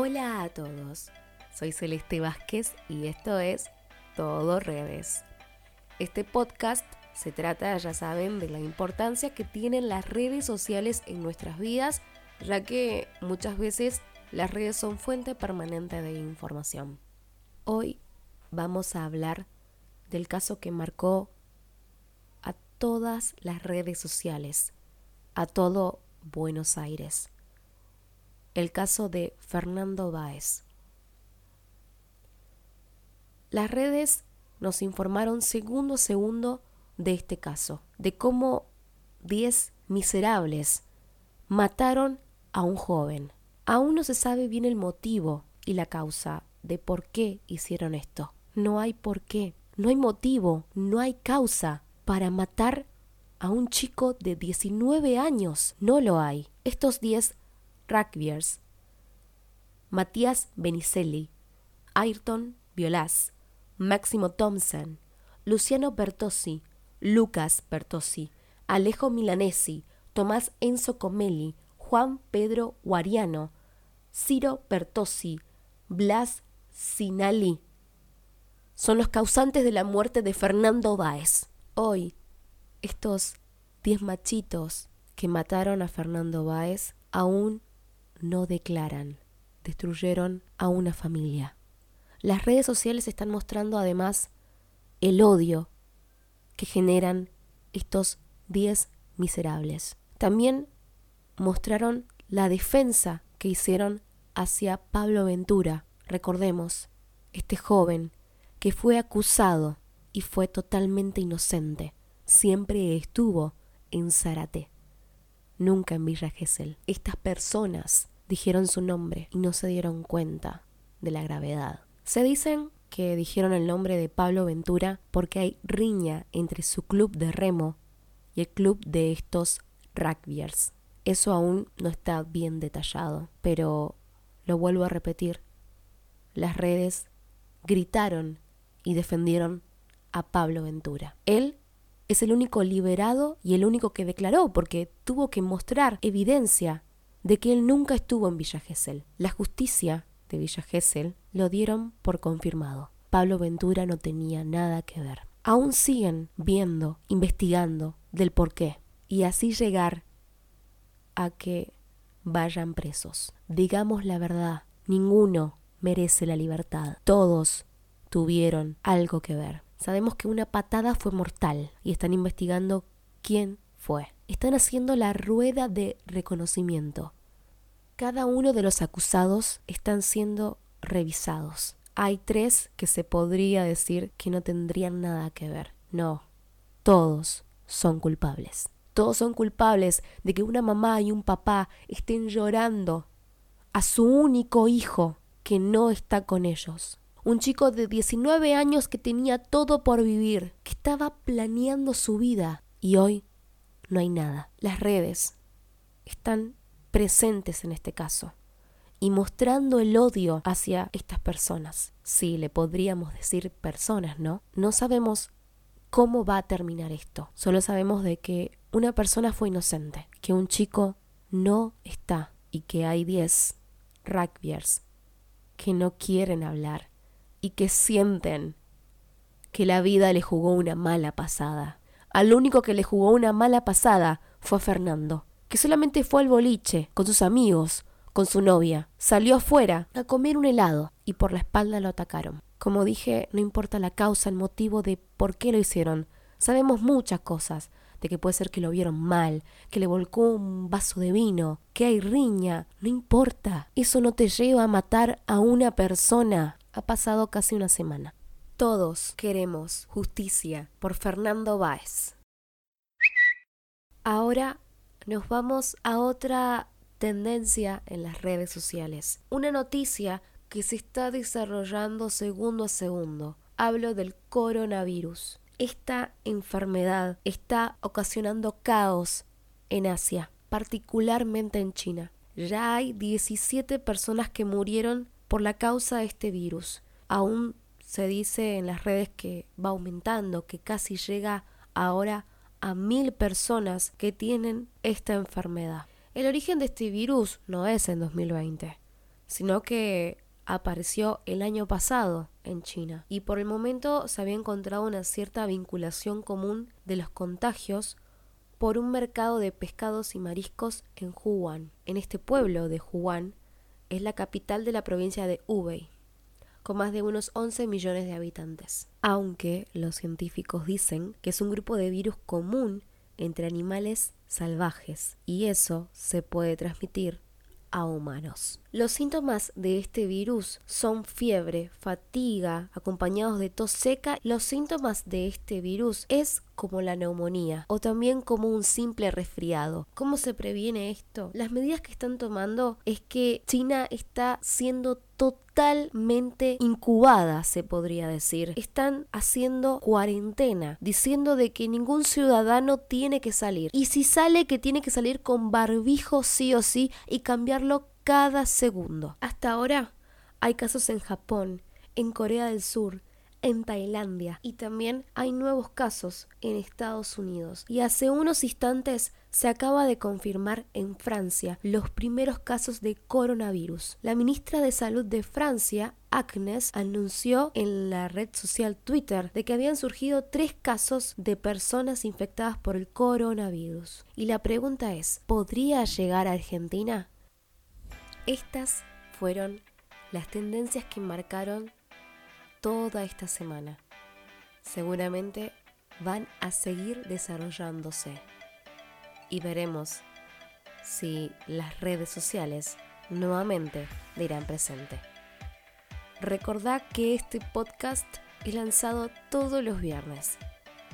Hola a todos, soy Celeste Vázquez y esto es Todo Redes. Este podcast se trata, ya saben, de la importancia que tienen las redes sociales en nuestras vidas, ya que muchas veces las redes son fuente permanente de información. Hoy vamos a hablar del caso que marcó a todas las redes sociales, a todo Buenos Aires. El caso de Fernando Báez. Las redes nos informaron segundo a segundo de este caso, de cómo 10 miserables mataron a un joven. Aún no se sabe bien el motivo y la causa de por qué hicieron esto. No hay por qué, no hay motivo, no hay causa para matar a un chico de 19 años. No lo hay. Estos 10 rugbyers, Matías Benicelli, Ayrton Violás, Máximo Thompson, Luciano Bertossi, Lucas Bertossi, Alejo Milanesi, Tomás Enzo Comelli, Juan Pedro Guariano, Ciro Bertossi, Blas Sinali. Son los causantes de la muerte de Fernando Báez. Hoy, estos diez machitos que mataron a Fernando Báez aún no declaran. Destruyeron a una familia. Las redes sociales están mostrando además el odio que generan estos 10 miserables. También mostraron la defensa que hicieron hacia Pablo Ventura. Recordemos, este joven que fue acusado y fue totalmente inocente. Siempre estuvo en Zárate, nunca en Villa Gesell. Estas personas dijeron su nombre y no se dieron cuenta de la gravedad. Se dicen que dijeron el nombre de Pablo Ventura porque hay riña entre su club de remo y el club de estos rugbyers. Eso aún no está bien detallado, pero lo vuelvo a repetir. Las redes gritaron y defendieron a Pablo Ventura. Él es el único liberado y el único que declaró porque tuvo que mostrar evidencia de que él nunca estuvo en Villa Gesell. La justicia de Villa Gesell lo dieron por confirmado. Pablo Ventura no tenía nada que ver. Aún siguen viendo, investigando del por qué y así llegar a que vayan presos. Digamos la verdad, ninguno merece la libertad. Todos tuvieron algo que ver. Sabemos que una patada fue mortal y están investigando quién fue. Están haciendo la rueda de reconocimiento. Cada uno de los acusados están siendo revisados. Hay tres que se podría decir que no tendrían nada que ver. No, todos son culpables. Todos son culpables de que una mamá y un papá estén llorando a su único hijo que no está con ellos. Un chico de 19 años que tenía todo por vivir, que estaba planeando su vida y hoy no hay nada. Las redes están presentes en este caso y mostrando el odio hacia estas personas. Sí, le podríamos decir personas, ¿no? No sabemos cómo va a terminar esto. Solo sabemos de que una persona fue inocente, que un chico no está y que hay 10 rugbyers que no quieren hablar y que sienten que la vida le jugó una mala pasada. Al único que le jugó una mala pasada fue a Fernando que solamente fue al boliche con sus amigos, con su novia. Salió afuera a comer un helado y por la espalda lo atacaron. Como dije, no importa la causa, el motivo de por qué lo hicieron. Sabemos muchas cosas, de que puede ser que lo vieron mal, que le volcó un vaso de vino, que hay riña, no importa. Eso no te lleva a matar a una persona. Ha pasado casi una semana. Todos queremos justicia por Fernando Báez. Ahora nos vamos a otra tendencia en las redes sociales. Una noticia que se está desarrollando segundo a segundo. Hablo del coronavirus. Esta enfermedad está ocasionando caos en Asia, particularmente en China. Ya hay 17 personas que murieron por la causa de este virus. Aún se dice en las redes que va aumentando, que casi llega ahora a mil personas que tienen esta enfermedad. El origen de este virus no es en 2020. sino que apareció el año pasado en China y por el momento se había encontrado una cierta vinculación común de los contagios por un mercado de pescados y mariscos en Wuhan. En este pueblo de Wuhan es la capital de la provincia de Hubei, con más de unos 11 millones de habitantes. Aunque los científicos dicen que es un grupo de virus común entre animales salvajes y eso se puede transmitir a humanos. Los síntomas de este virus son fiebre, fatiga, acompañados de tos seca. Los síntomas de este virus es como la neumonía o también como un simple resfriado. ¿Cómo se previene esto? Las medidas que están tomando es que China está siendo totalmente incubada, se podría decir. Están haciendo cuarentena, diciendo de que ningún ciudadano tiene que salir. Y si sale, que tiene que salir con barbijo sí o sí y cambiarlo cada segundo. Hasta ahora hay casos en Japón, en Corea del Sur, en Tailandia y también hay nuevos casos en Estados Unidos. Y hace unos instantes se acaba de confirmar en Francia los primeros casos de coronavirus. La ministra de Salud de Francia, Agnes, anunció en la red social Twitter de que habían surgido tres casos de personas infectadas por el coronavirus. Y la pregunta es, ¿podría llegar a Argentina? Estas fueron las tendencias que marcaron toda esta semana. Seguramente van a seguir desarrollándose y veremos si las redes sociales nuevamente dirán presente. Recordad que este podcast es lanzado todos los viernes.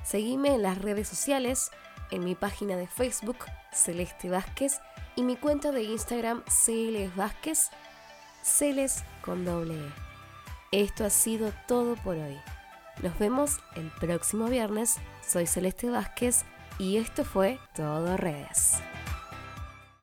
Seguime en las redes sociales, en mi página de Facebook, Celeste Vázquez, y mi cuenta de Instagram, Celes Vázquez, Celes con doble E. Esto ha sido todo por hoy. Nos vemos el próximo viernes. Soy Celeste Vázquez y esto fue Todo Redes.